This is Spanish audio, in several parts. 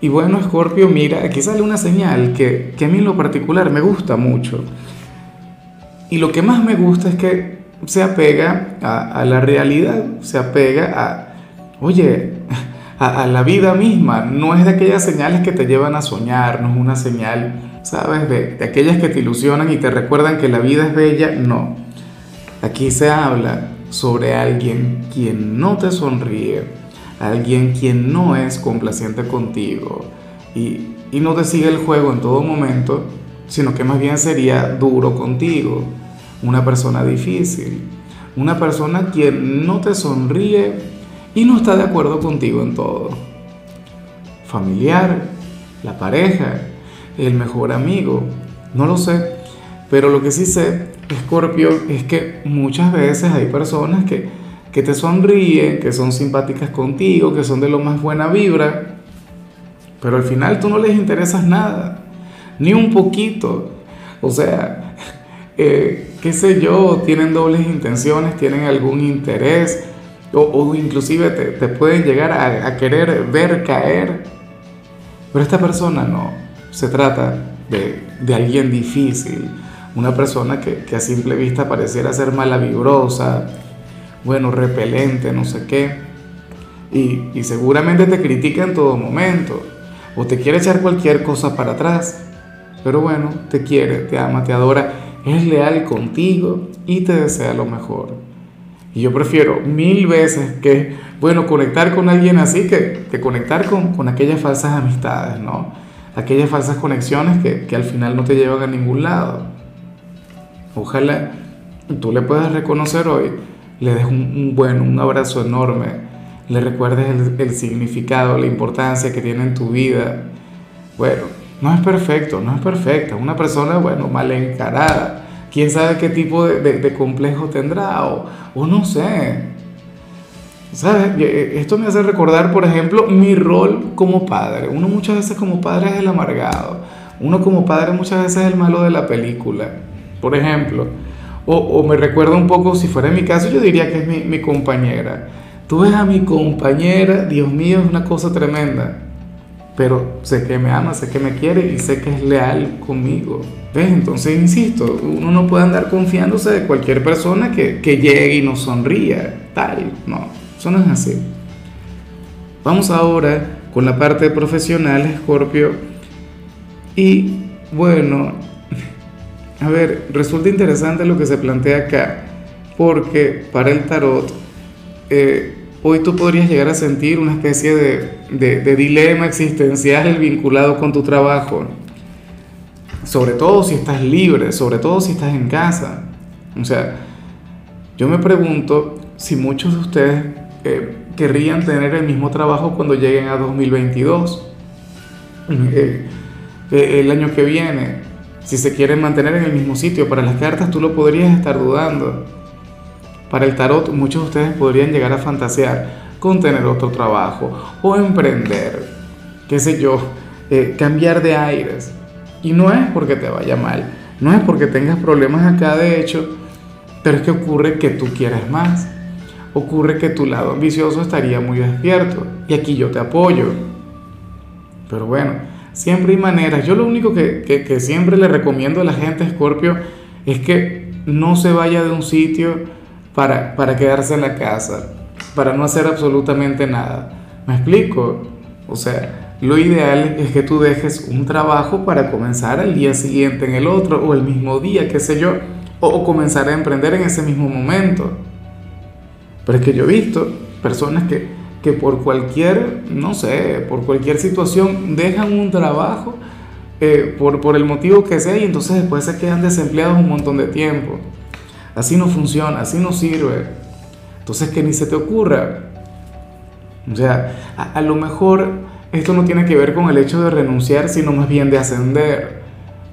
Y bueno, Scorpio, mira, aquí sale una señal que, a mí en lo particular me gusta mucho. Y lo que más me gusta es que se apega a, la realidad, se apega a, oye, a, la vida misma. No es de aquellas señales que te llevan a soñar, no es una señal, ¿sabes? De aquellas que te ilusionan y te recuerdan que la vida es bella. No. Aquí se habla sobre alguien quien no te sonríe, alguien quien no es complaciente contigo y, no te sigue el juego en todo momento, sino que más bien sería duro contigo, una persona difícil, una persona quien no te sonríe y no está de acuerdo contigo en todo. Familiar, la pareja, el mejor amigo, no lo sé, pero lo que sí sé, Scorpio, es que muchas veces hay personas que que te sonríen, que son simpáticas contigo, que son de lo más buena vibra, pero al final tú no les interesas nada, ni un poquito. O sea, eh, qué sé yo, tienen dobles intenciones, tienen algún interés, o, inclusive te, pueden llegar a, querer ver caer. Pero esta persona no, se trata de, alguien difícil, una persona que, que a simple vista pareciera ser mala vibrosa, bueno, repelente, no sé qué. Y, seguramente te critica en todo momento. O te quiere echar cualquier cosa para atrás. Pero bueno, te quiere, te ama, te adora, es leal contigo y te desea lo mejor. Y yo prefiero mil veces que, bueno, conectar con alguien así que, que conectar con, con, aquellas falsas amistades, ¿no? Aquellas falsas conexiones que, que al final no te llevan a ningún lado. Ojalá tú le puedas reconocer hoy le des un, buen, un abrazo enorme, le recuerdes el, significado, la importancia que tiene en tu vida. Bueno, no es perfecto, no es perfecta. Una persona, bueno, mal encarada. Quién sabe qué tipo de, complejo tendrá o, o, no sé. ¿Sabes? Eh, esto me hace recordar, por ejemplo, mi rol como padre. Uno muchas veces como padre es el amargado. Uno como padre muchas veces es el malo de la película. Por ejemplo, o, me recuerda un poco, si fuera en mi caso, yo diría que es mi, compañera. Tú ves a mi compañera, Dios mío, es una cosa tremenda. Pero sé que me ama, sé que me quiere y sé que es leal conmigo. ¿Ves? Entonces, insisto, uno no puede andar confiándose de cualquier persona que, que llegue y nos sonría. Tal, no, eso no es así. Vamos ahora con la parte profesional, Scorpio. Y bueno, a ver, resulta interesante lo que se plantea acá, porque para el tarot, eh, hoy tú podrías llegar a sentir una especie de, dilema existencial vinculado con tu trabajo, sobre todo si estás libre, sobre todo si estás en casa. O sea, yo me pregunto si muchos de ustedes eh, querrían tener el mismo trabajo cuando lleguen a 2022, eh, el año que viene si se quieren mantener en el mismo sitio. Para las cartas tú lo podrías estar dudando. Para el tarot muchos de ustedes podrían llegar a fantasear con tener otro trabajo o emprender, qué sé yo, eh, cambiar de aires. Y no es porque te vaya mal, no es porque tengas problemas acá de hecho, pero es que ocurre que tú quieres más. Ocurre que tu lado ambicioso estaría muy despierto y aquí yo te apoyo. Pero bueno, Siempre hay maneras. Yo lo único que, siempre le recomiendo a la gente Scorpio es que no se vaya de un sitio para, para quedarse en la casa, para no hacer absolutamente nada. ¿Me explico? O sea, lo ideal es que tú dejes un trabajo para comenzar al día siguiente en el otro o el mismo día, qué sé yo, o, comenzar a emprender en ese mismo momento. Pero es que yo he visto personas que que por cualquier, no sé, por cualquier situación dejan un trabajo eh, por, por el motivo que sea y entonces después se quedan desempleados un montón de tiempo. Así no funciona, así no sirve. Entonces que ni se te ocurra. O sea, a, a lo mejor esto no tiene que ver con el hecho de renunciar, sino más bien de ascender.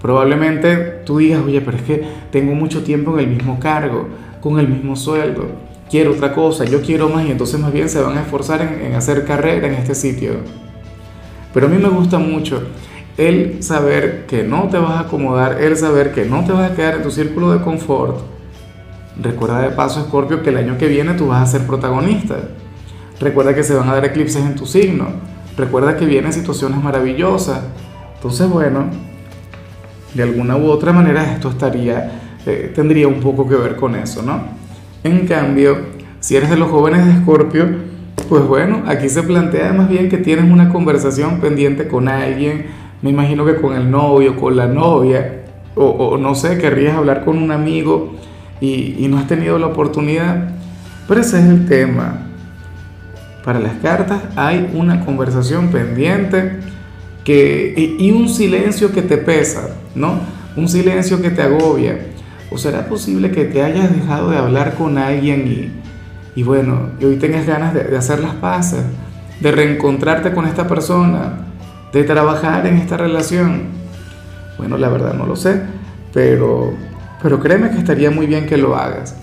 Probablemente tú digas, oye, pero es que tengo mucho tiempo en el mismo cargo, con el mismo sueldo, quiero otra cosa, yo quiero más y entonces más bien se van a esforzar en, hacer carrera en este sitio. Pero a mí me gusta mucho el saber que no te vas a acomodar, el saber que no te vas a quedar en tu círculo de confort. Recuerda de paso, Scorpio, que el año que viene tú vas a ser protagonista. Recuerda que se van a dar eclipses en tu signo. Recuerda que vienen situaciones maravillosas. Entonces, bueno, de alguna u otra manera esto estaría, eh, tendría un poco que ver con eso, ¿no? En cambio, si eres de los jóvenes de Escorpio, pues bueno, aquí se plantea más bien que tienes una conversación pendiente con alguien, me imagino que con el novio, con la novia, o, no sé, querrías hablar con un amigo y, no has tenido la oportunidad, pero ese es el tema. Para las cartas hay una conversación pendiente que, y, un silencio que te pesa, ¿no? Un silencio que te agobia. ¿O será posible que te hayas dejado de hablar con alguien y, y bueno, y hoy tengas ganas de, hacer las paces, de reencontrarte con esta persona, de trabajar en esta relación? Bueno, la verdad no lo sé, pero, pero créeme que estaría muy bien que lo hagas.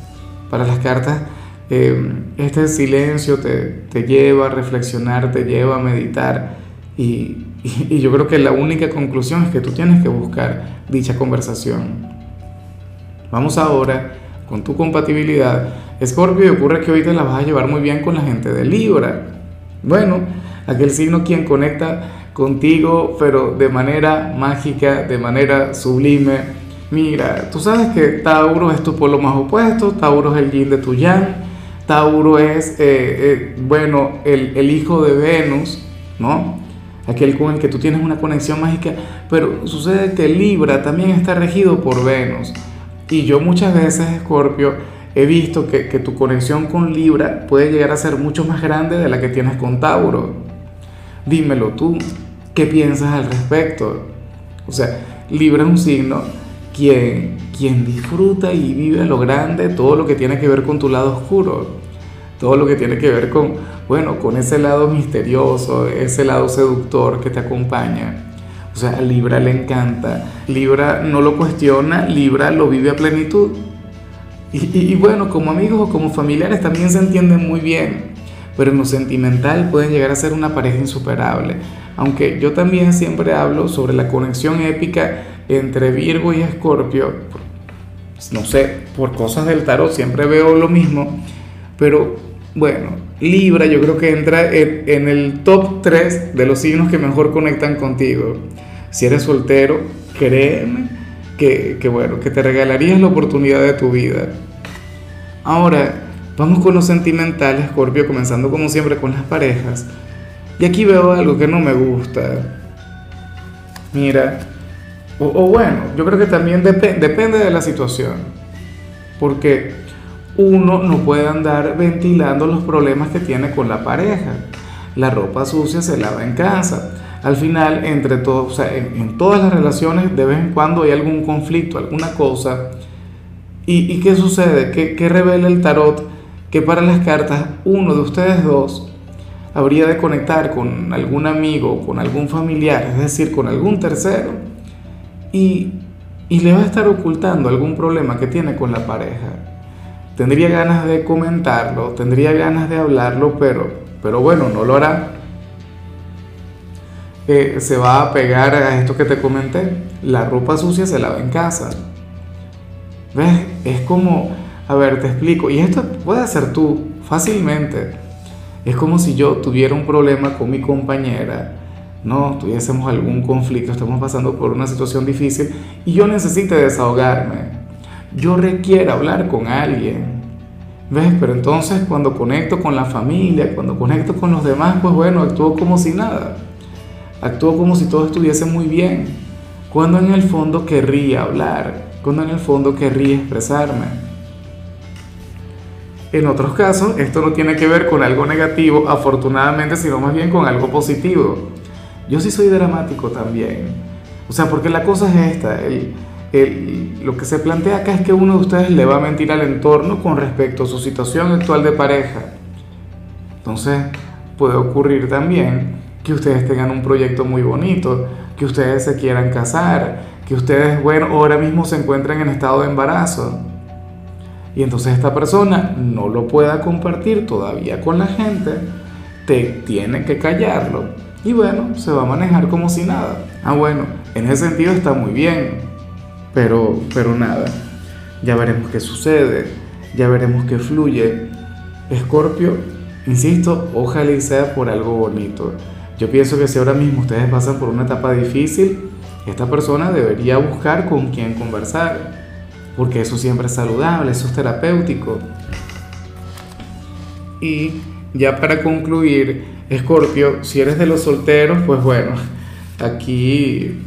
Para las cartas, eh, este silencio te, te lleva a reflexionar, te lleva a meditar y, y, yo creo que la única conclusión es que tú tienes que buscar dicha conversación. Vamos ahora con tu compatibilidad. Escorpio, ocurre que hoy te la vas a llevar muy bien con la gente de Libra. Bueno, aquel signo quien conecta contigo, pero de manera mágica, de manera sublime. Mira, tú sabes que Tauro es tu polo más opuesto, Tauro es el yin de tu yang, Tauro es, eh, eh, bueno, el, el hijo de Venus, ¿no? aquel con el que tú tienes una conexión mágica, pero sucede que Libra también está regido por Venus. Y yo muchas veces, Escorpio, he visto que, que, tu conexión con Libra puede llegar a ser mucho más grande de la que tienes con Tauro. Dímelo tú, ¿qué piensas al respecto? O sea, Libra es un signo quien, quien disfruta y vive a lo grande todo lo que tiene que ver con tu lado oscuro todo lo que tiene que ver con, bueno, con ese lado misterioso, ese lado seductor que te acompaña. O sea, a Libra le encanta, Libra no lo cuestiona, Libra lo vive a plenitud. Y, bueno, como amigos o como familiares también se entienden muy bien, pero en lo sentimental pueden llegar a ser una pareja insuperable. Aunque yo también siempre hablo sobre la conexión épica entre Virgo y Escorpio, no sé, por cosas del tarot siempre veo lo mismo, pero bueno, Libra yo creo que entra en, el top 3 de los signos que mejor conectan contigo. Si eres soltero, créeme que, que, bueno, que te regalarías la oportunidad de tu vida. Ahora, vamos con lo sentimental, Scorpio, comenzando como siempre con las parejas. Y aquí veo algo que no me gusta. Mira, o, o bueno, yo creo que también depende de la situación. Porque uno no puede andar ventilando los problemas que tiene con la pareja. La ropa sucia se lava en casa. Al final, entre todos, en, todas las relaciones, de vez en cuando hay algún conflicto, alguna cosa. ¿Y, qué sucede? ¿Qué, revela el tarot? Que para las cartas, uno de ustedes dos habría de conectar con algún amigo, con algún familiar, es decir, con algún tercero, y, y le va a estar ocultando algún problema que tiene con la pareja tendría ganas de comentarlo, tendría ganas de hablarlo, pero, pero bueno, no lo hará. Eh, se va a pegar a esto que te comenté. La ropa sucia se lava en casa. ¿Ves? Es como, a ver, te explico. Y esto puede ser tú fácilmente. Es como si yo tuviera un problema con mi compañera, no tuviésemos algún conflicto, estamos pasando por una situación difícil y yo necesite desahogarme yo requiero hablar con alguien. ¿Ves? Pero entonces cuando conecto con la familia, cuando conecto con los demás, pues bueno, actúo como si nada. Actúo como si todo estuviese muy bien. Cuando en el fondo querría hablar, cuando en el fondo querría expresarme. En otros casos, esto no tiene que ver con algo negativo, afortunadamente, sino más bien con algo positivo. Yo sí soy dramático también. O sea, porque la cosa es esta, el, lo que se plantea acá es que uno de ustedes le va a mentir al entorno con respecto a su situación actual de pareja. Entonces puede ocurrir también que ustedes tengan un proyecto muy bonito, que ustedes se quieran casar, que ustedes, bueno, ahora mismo se encuentran en estado de embarazo. Y entonces esta persona no lo pueda compartir todavía con la gente, te tiene que callarlo. Y bueno, se va a manejar como si nada. Ah, bueno, en ese sentido está muy bien. Pero, pero nada, ya veremos qué sucede, ya veremos qué fluye. Escorpio, insisto, ojalá y sea por algo bonito. Yo pienso que si ahora mismo ustedes pasan por una etapa difícil, esta persona debería buscar con quién conversar, porque eso siempre es saludable, eso es terapéutico. Y ya para concluir, Escorpio, si eres de los solteros, pues bueno, aquí,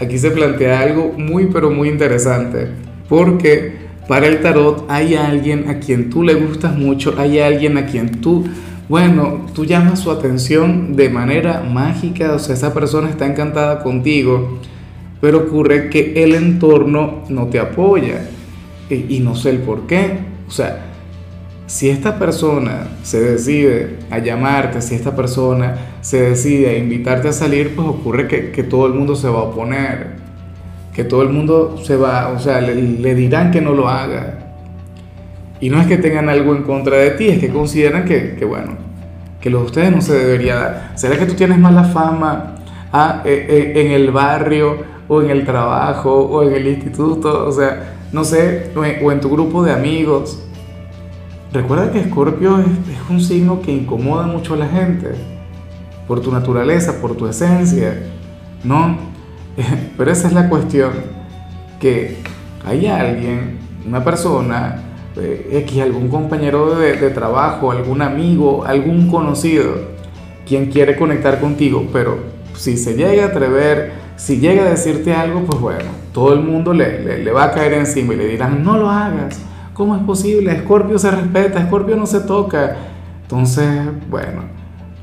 aquí se plantea algo muy pero muy interesante, porque para el tarot hay alguien a quien tú le gustas mucho, hay alguien a quien tú, bueno, tú llamas su atención de manera mágica, o sea, esa persona está encantada contigo, pero ocurre que el entorno no te apoya y, no sé el por qué. O sea, si esta persona se decide a llamarte, si esta persona se decide a invitarte a salir, pues ocurre que, que todo el mundo se va a oponer que todo el mundo se va, o sea, le, dirán que no lo haga. Y no es que tengan algo en contra de ti, es que consideran que, que bueno, que lo de ustedes no se debería dar. ¿Será que tú tienes mala fama ah, eh, eh, en el barrio o en el trabajo o en el instituto? O sea, no sé, o en, tu grupo de amigos. Recuerda que Escorpio es, un signo que incomoda mucho a la gente por tu naturaleza, por tu esencia, ¿no? Pero esa es la cuestión, que hay alguien, una persona, eh, algún compañero de, trabajo, algún amigo, algún conocido, quien quiere conectar contigo, pero si se llega a atrever, si llega a decirte algo, pues bueno, todo el mundo le, le va a caer encima y le dirán, no lo hagas, ¿cómo es posible? Escorpio se respeta, Escorpio no se toca. Entonces, bueno,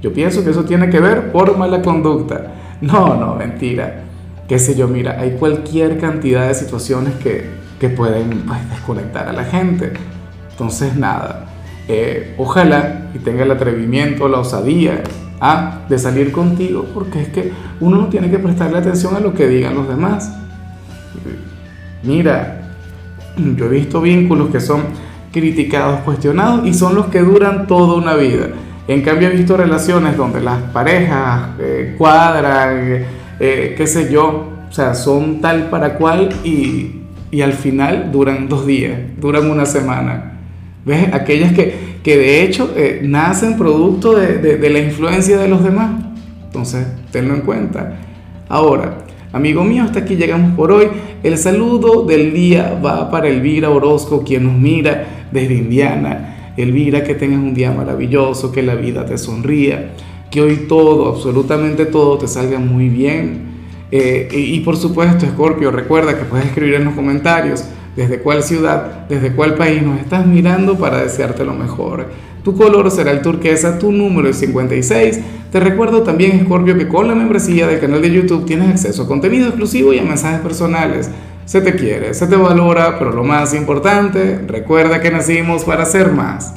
yo pienso que eso tiene que ver por mala conducta. No, no, mentira qué sé yo, mira, hay cualquier cantidad de situaciones que, que pueden pues, desconectar a la gente. Entonces, nada, eh, ojalá y tenga el atrevimiento, la osadía ¿ah? de salir contigo, porque es que uno no tiene que prestarle atención a lo que digan los demás. Mira, yo he visto vínculos que son criticados, cuestionados y son los que duran toda una vida. En cambio, he visto relaciones donde las parejas eh, cuadran, eh, qué sé yo, o sea, son tal para cual y, y, al final duran dos días, duran una semana. ¿Ves? Aquellas que, que de hecho eh, nacen producto de, de, de la influencia de los demás. Entonces, tenlo en cuenta. Ahora, amigo mío, hasta aquí llegamos por hoy. El saludo del día va para Elvira Orozco, quien nos mira desde Indiana. Elvira, que tengas un día maravilloso, que la vida te sonría que hoy todo, absolutamente todo, te salga muy bien. Eh, y, por supuesto, Scorpio, recuerda que puedes escribir en los comentarios desde cuál ciudad, desde cuál país nos estás mirando para desearte lo mejor. Tu color será el turquesa, tu número es 56. Te recuerdo también, Scorpio, que con la membresía del canal de YouTube tienes acceso a contenido exclusivo y a mensajes personales. Se te quiere, se te valora, pero lo más importante, recuerda que nacimos para ser más.